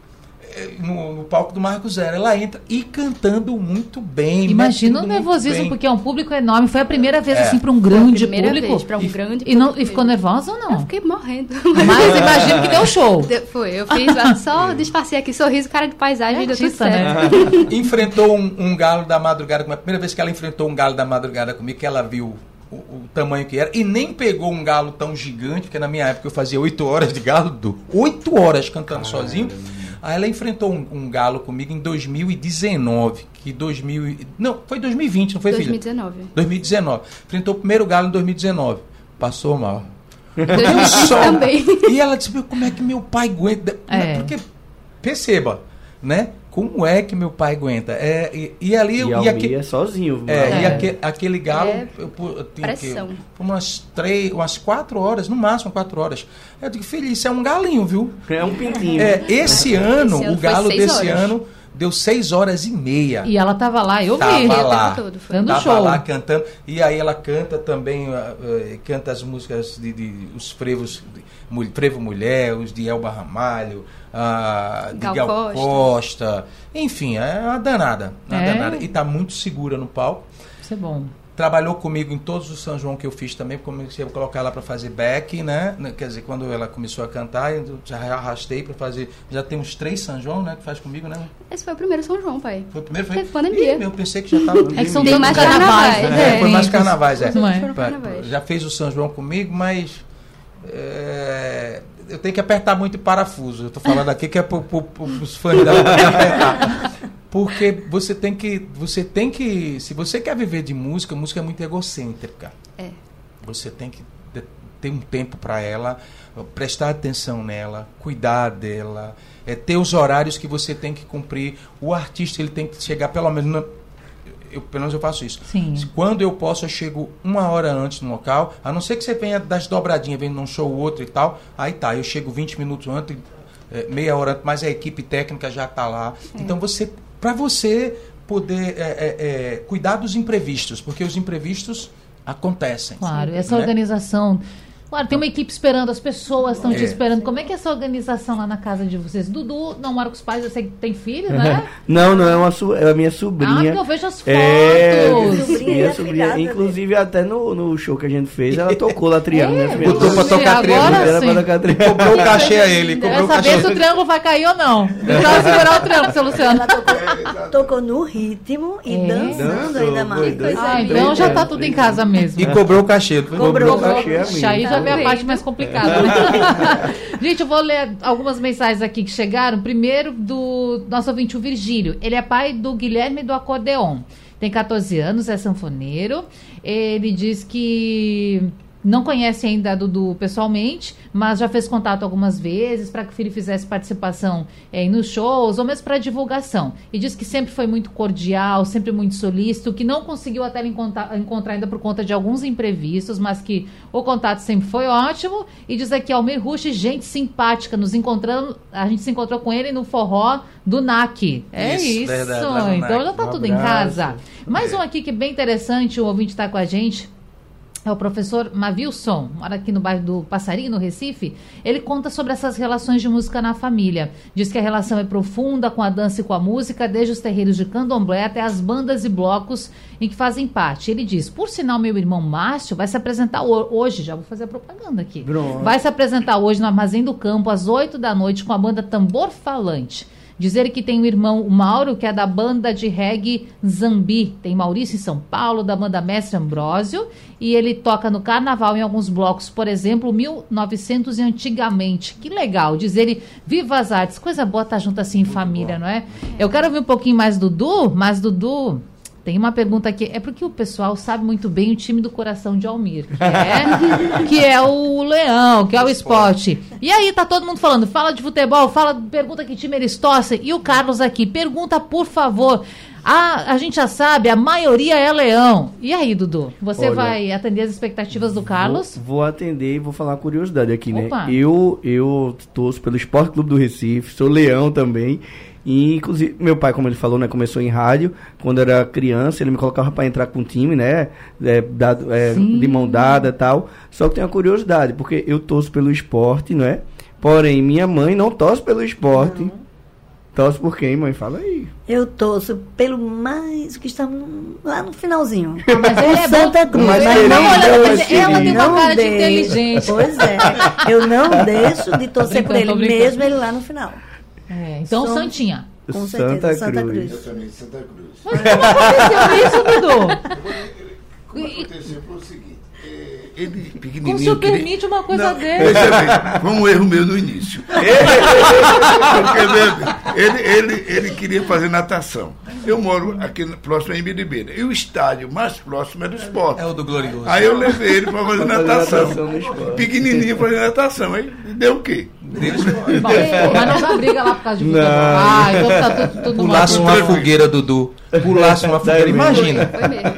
no, no palco do Marco Zero. Ela entra e cantando muito bem. Imagina o nervosismo, bem. porque é um público enorme. Foi a primeira vez, É. assim, para um grande primeira público. vez pra um E- grande E, não, e ficou nervosa ou Eu não? fiquei morrendo. Mas imagino que deu show. De- Foi, eu fiz lá, só disfarcei aqui, sorriso, cara de paisagem, É deu tudo artista, certo. né? enfrentou um, um galo da madrugada comigo. A primeira vez que ela enfrentou um galo da madrugada comigo, que ela viu o, o tamanho que era, e nem pegou um galo tão gigante, porque na minha época eu fazia 8 horas de galo, do, 8 horas cantando sozinho. Aí ela enfrentou um, um galo comigo em 2019, que 2000, e- não, foi 2020, não foi filha? 2019. 2019. Enfrentou o primeiro galo em 2019. Passou mal. 2020 Só- também. E ela disse, "Meu, como é que meu pai aguenta? É. Porque, perceba, né? Como é que meu pai aguenta? É, e, e ali E eu Almir aque- é sozinho. é, vai. e aque- aquele galo, É eu, pu- eu tinha que umas três, umas quatro horas, no máximo quatro horas. Eu digo, filho, isso é um galinho, viu? É um pintinho. É, esse ano, Esse ano o galo desse horas. ano deu seis horas e meia. E ela tava lá, eu Tava vi. lá. todo, foi. Dando Tava show. lá cantando. E aí ela canta também, ah, canta as músicas de, de- os frevos, de, Frevo Mulher, os de Elba Ramalho, ah, de Gal Gal Costa. Costa. Enfim, é uma danada. Uma É? danada. E tá muito segura no palco. Isso é bom. Trabalhou comigo em todos os São João que eu fiz também, comecei a colocar ela para fazer back, né? Quer dizer, quando ela começou a cantar, eu já arrastei para fazer. Já tem uns três São João, né? Que faz comigo, né? Esse foi o primeiro São João, pai. Foi o primeiro? Foi? Teve pandemia. Ih, eu pensei que já estava. É que são tantos mais carnavais. carnavais, né? É, foi mais carnavais, é. Não é? Já fez o São João comigo, mas é, eu tenho que apertar muito o parafuso. Eu tô falando aqui que é para os fãs da apertar. Porque você tem que. Você tem que. Se você quer viver de música, música é muito egocêntrica. É. Você tem que ter um tempo para ela, prestar atenção nela, cuidar dela, é, ter os horários que você tem que cumprir. O artista ele tem que chegar pelo menos. Eu, pelo menos eu faço isso. Sim. Quando eu posso, eu chego uma hora antes no local, a não ser que você venha das dobradinhas, vem num show ou outro e tal. Aí tá, eu chego 20 minutos antes, é, meia hora antes, mas a equipe técnica já está lá. Então você, para você poder é, é, é, cuidar dos imprevistos, porque os imprevistos acontecem. Claro, essa né? organização. Claro, tem uma equipe esperando, as pessoas estão te É. esperando. Como é que é essa organização lá na casa de vocês? Dudu não mora com os pais, eu sei que tem filho, né? Não, não, é, uma é a minha Ah, sobrinha. porque eu vejo as fotos. É, Sobrinha minha sobrinha. dele. Inclusive, até no, no show que a gente fez, ela tocou lá triângulo. É, né? Botou pra tocar agora triângulo, Era pra sim. tocar triângulo. Cobrou o cachê a ele, Quero cobrou o saber se o triângulo vai cair ou não. Então segurar o triângulo, seu Luciano. Ela tocou, tocou no ritmo e É? dançando Dançou, ainda mais. Ah, então já tá tudo em casa mesmo. E cobrou o cachê. Cobrou o cachê a já vem a parte mais complicada, né? Gente, eu vou ler algumas mensagens aqui que chegaram. Primeiro, do nosso ouvinte, o Virgílio. Ele é pai do Guilherme do Acordeon. Tem 14 anos, é sanfoneiro. Ele diz que não conhece ainda a Dudu pessoalmente, mas já fez contato algumas vezes para que o filho fizesse participação eh, nos shows ou mesmo para divulgação. E diz que sempre foi muito cordial, sempre muito solícito, que não conseguiu até encontrar, encontrar ainda por conta de alguns imprevistos, mas que o contato sempre foi ótimo. E diz aqui, Almir Rush, gente simpática, nos encontrando, a gente se encontrou com ele no forró do NAC. É Isso, isso, verdade, então NAC. já tá Um tudo em abraço. casa. Mais um aqui que é bem interessante, o ouvinte está com a gente. É o professor Mavilson, mora aqui no bairro do Passarinho, no Recife. Ele conta sobre essas relações de música na família. Diz que a relação é profunda com a dança e com a música, desde os terreiros de candomblé até as bandas e blocos em que fazem parte. Ele diz: por sinal, meu irmão Márcio vai se apresentar ho- hoje, já vou fazer a propaganda aqui. Pronto. Vai se apresentar hoje no Armazém do Campo, às 8 da noite, com a banda Tambor Falante. Dizer que tem um irmão, o Mauro, que é da banda de reggae Zambi. Tem Maurício em São Paulo, da banda Mestre Ambrósio. E ele toca no carnaval em alguns blocos, por exemplo, 1900 e antigamente. Que legal. Diz ele, viva as artes. Coisa boa estar junto assim em família, não é? Eu quero ouvir um pouquinho mais do Dudu, mas Dudu. Tem uma pergunta aqui, é porque o pessoal sabe muito bem o time do coração de Almir, que é, que é o Leão, que é o esporte. E aí tá todo mundo falando, fala de futebol, fala, pergunta que time eles torcem. E o Carlos aqui, pergunta por favor. A, a gente já sabe, a maioria é Leão. E aí, Dudu? Você Olha, vai atender as expectativas do Carlos? Vou, vou atender e vou falar uma curiosidade aqui, Opa. né? Eu, eu torço pelo Esporte Clube do Recife, sou leão também. E, inclusive, meu pai, como ele falou, né, começou em rádio. Quando era criança, ele me colocava para entrar com o time, né? É, dado, é, de mão dada e tal. Só que tem uma curiosidade, porque eu torço pelo esporte, não é? Porém, minha mãe não torce pelo esporte. Torce por quem, mãe? Fala aí. Eu torço pelo mais que está lá no finalzinho. Mas ele é. Santa Cruz. Mas querido, não olha, deixo mas ela tem uma não cara de inteligente. Pois é. Eu não deixo de torcer por ele, mesmo ele lá no final. É, então, Santinha. Com Santa certeza, Santa Cruz. Cruz. Eu também, Santa Cruz. Mas como aconteceu isso, Dudu? Como aconteceu foi o seguinte. eh, Ele, Como pequenininho... o senhor queria- permite uma coisa Não, dessa? veja bem, foi um erro meu no início. Porque, ele, ele, ele queria fazer natação. Eu moro aqui próximo a Embiribeira. E o estádio mais próximo é do esporte. É o do Glorioso. Aí eu levei ele para fazer natação. Pequenininho fazer natação. Aí deu o quê? Deus Bom, mas não dá briga lá por causa de futebol. Ah, então tá tudo, tudo Pulasse uma fogueira, Dudu. Pulasse uma fogueira. Imagina.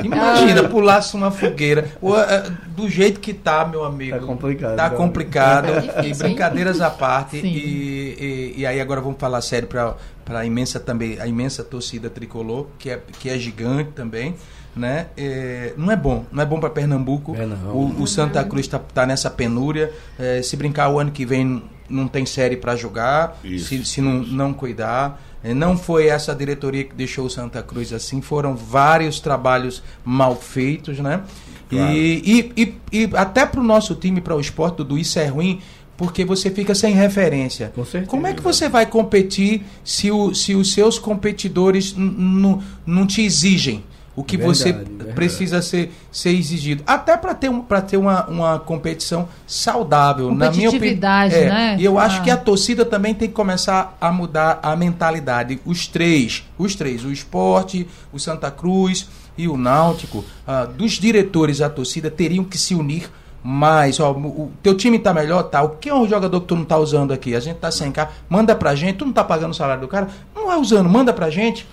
Imagina, pulasse uma fogueira. O, eh, Do jeito que tá, meu amigo. Tá complicado, Tá cara. complicado. Tá e brincadeiras à parte. E, e, e aí agora vamos falar sério para a imensa também, a imensa torcida tricolor, que é, que é gigante também. Né? É, não é bom, não é bom para Pernambuco. É, não. o, o Santa Cruz está tá nessa penúria. É, se brincar o ano que vem não tem série para jogar. Isso. Se, se não, não cuidar. É, Não foi essa diretoria que deixou o Santa Cruz assim, foram vários trabalhos mal feitos, né? Claro. E, e, e, e até para o nosso time, para o esporte, Dudu, isso é ruim, porque você fica sem referência. Com certeza. Como é que você vai competir se, o, se os seus competidores não te exigem? O que Verdade, você verdade. precisa ser, ser exigido. Até para ter, um, pra ter uma, uma competição saudável. Na minha opinião. Competitividade, É, né? E eu acho Ah. que a torcida também tem que começar a mudar a mentalidade. Os três, os três, o esporte, o Santa Cruz e o Náutico, ah, dos diretores à torcida teriam que se unir mais. Ó, o o teu time tá melhor, tá? O que é um jogador que tu não tá usando aqui? A gente tá sem cá, manda pra gente, tu não tá pagando o salário do cara, não é usando, manda pra gente.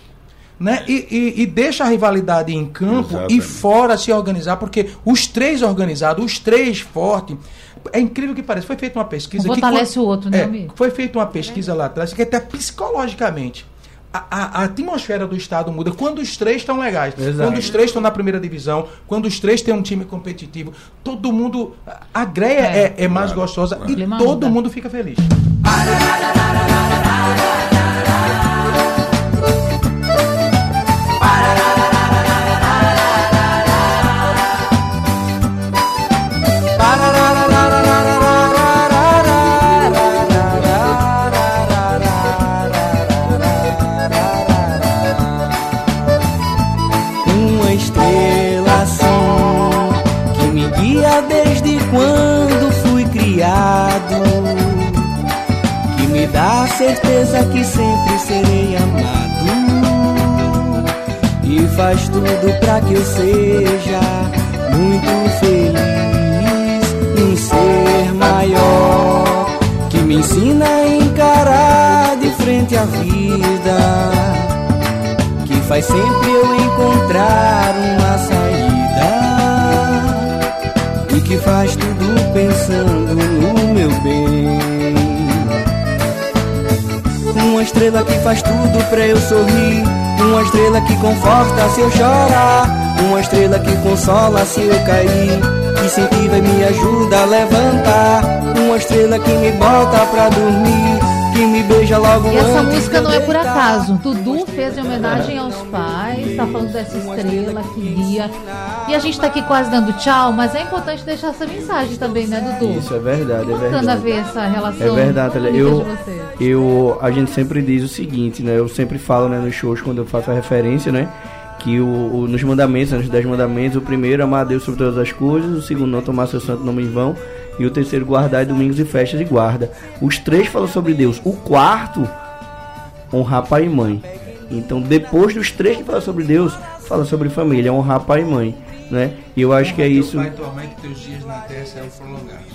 Né? E, e- e deixa a rivalidade em campo e Exatamente. fora se organizar, porque os três organizados, os três fortes. É incrível que pareça. Foi feita uma pesquisa. Um que fortalece o outro, né, é, amigo? Foi feita uma pesquisa lá atrás que até psicologicamente. A, a- a atmosfera do estado muda quando os três estão legais. Exato. Quando os três estão na primeira divisão, quando os três têm um time competitivo, todo mundo. A greia É. é, é mais Claro, gostosa claro. e todo muda. mundo fica feliz. Certeza que sempre serei amado. E faz tudo pra que eu seja muito feliz em ser maior, que me ensina a encarar de frente a vida. Que faz sempre eu encontrar uma saída. E que faz tudo pensando estrela que faz tudo pra eu sorrir, uma estrela que conforta se eu chorar, uma estrela que consola se eu cair, que incentiva e me ajuda a levantar, uma estrela que me bota pra dormir, que me beija logo E essa antes música não é por acaso. Dudu fez em homenagem aos pais, tá falando dessa estrela que guia. E a gente tá aqui quase dando tchau, mas é importante deixar essa mensagem também, né, Dudu? Isso é verdade, é Bacana verdade. ver essa relação. É verdade, eu. Eu, a gente sempre diz o seguinte, né? Eu sempre falo, né, nos shows quando eu faço a referência, né? Que o, o- nos mandamentos, né, nos dez mandamentos, o primeiro amar a Deus sobre todas as coisas, o segundo não tomar seu santo nome em vão, e o terceiro guardar domingos e festas e guarda. Os três falam sobre Deus. O quarto, honrar pai e mãe. Então, depois dos três que falam sobre Deus, fala sobre família, honrar pai e mãe, né? E eu acho que é isso. Pai, mãe,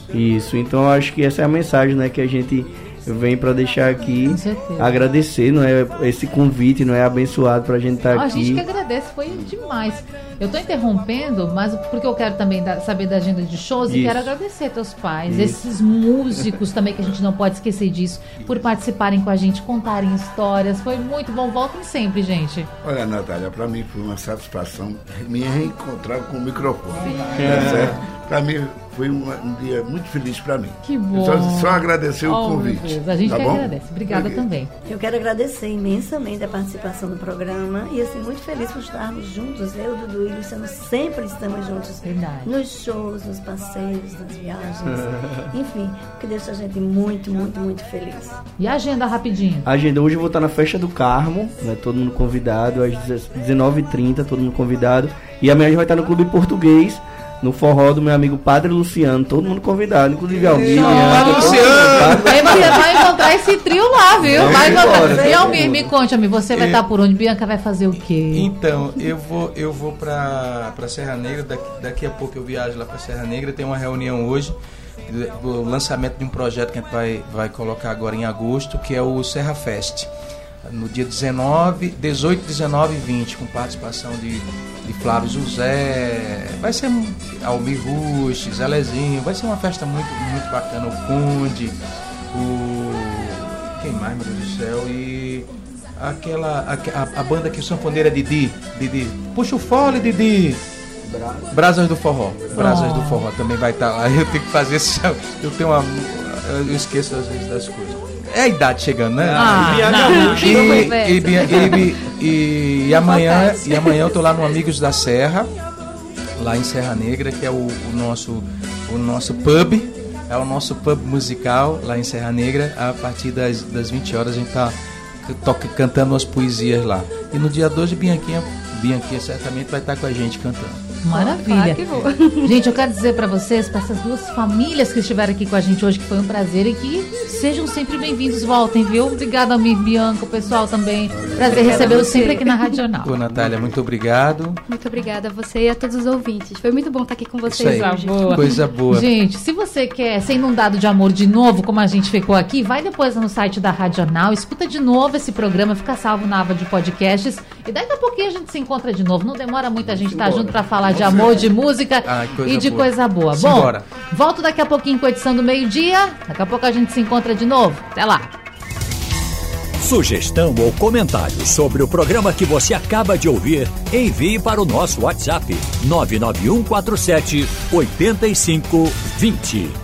que. Isso, então eu acho que essa é a mensagem, né, que a gente vem para deixar aqui, agradecer, não é esse convite, não é abençoado pra gente estar Ó, a gente aqui. que agradece, foi demais. Eu tô interrompendo, mas porque eu quero também da- saber da agenda de shows e Isso. quero agradecer teus pais, esses músicos também, que a gente não pode esquecer disso, por participarem com a gente, contarem histórias. Foi muito bom. Voltem sempre, gente. Olha, Natália, para mim foi uma satisfação me reencontrar com o microfone. Tá certo? Para mim foi uma- um dia muito feliz para mim. Que bom. Só, só agradecer o Oh, meu convite. Deus, A gente tá que bom? agradece. Obrigada Ok. também. Eu quero agradecer imensamente a participação no programa e assim, muito feliz por estarmos juntos. Eu, Dudu e Luciano sempre estamos juntos. Verdade. Nos shows, nos passeios, nas viagens. Enfim, o que deixa a gente muito, muito, muito feliz. E a agenda rapidinho? A agenda hoje eu vou estar na festa do Carmo, né, todo mundo convidado, às 19h30, todo mundo convidado. E amanhã a gente vai estar no Clube Português, no forró do meu amigo Padre Luciano, todo mundo convidado, inclusive Almir, Padre Luciano! Aí você vai encontrar esse trio lá, viu? Vamos Vai encontrar. E Almir, me conte, Almir, você vai É. estar por onde? Bianca vai fazer o quê? Então, eu vou, eu vou pra, pra Serra Negra, daqui, daqui a pouco eu viajo lá pra Serra Negra, tem uma reunião hoje. o lançamento de um projeto que a gente vai, vai colocar agora em agosto, que é o Serra Fest. No dia 19, 18, 19 e 20, com participação de, de Flávio José, vai ser Almir Rush, Zelezinho, vai ser uma festa muito, muito bacana, o Conde, o. Quem mais, meu Deus do céu? E aquela. A, a, banda que o sanfoneiro é Didi. Didi. Puxa o fole, Didi! Brasas do Forró. Brasas Oh. do Forró também vai estar lá. Eu tenho que fazer esse. Eu tenho uma. Eu esqueço às vezes das coisas. É a idade chegando, né? Ah, E, e, e- e- amanhã, e amanhã eu tô lá no Amigos da Serra, lá em Serra Negra, que é o, o nosso, o nosso pub, é o nosso pub musical lá em Serra Negra. A partir das, das 20 horas a gente tá toca, cantando umas poesias lá. E no dia 12, Bianquinha, Bianquinha certamente vai estar com a gente cantando. Maravilha. Claro que vou. Gente, eu quero dizer pra vocês, pra essas duas famílias que estiveram aqui com a gente hoje, que foi um prazer e que sejam sempre bem-vindos, voltem, viu? Obrigada, Almir Bianca, o pessoal também. Prazer recebê-los sempre aqui na Radional. Ô, Natália, muito obrigado. Muito obrigada a você e a todos os ouvintes. Foi muito bom estar aqui com Isso vocês aí, hoje. boa. coisa boa. Gente, se você quer ser inundado de amor de novo, como a gente ficou aqui, vai depois no site da Radional, escuta de novo esse programa, fica salvo na aba de podcasts. E daqui a pouquinho a gente se encontra de novo. Não demora muito a gente estar junto pra falar de amor, de música Ai, e de boa. coisa boa. Bom, Simbora. volto daqui a pouquinho com a edição do meio-dia. Daqui a pouco a gente se encontra de novo. Até lá. Sugestão ou comentário sobre o programa que você acaba de ouvir, envie para o nosso WhatsApp 99147 8520.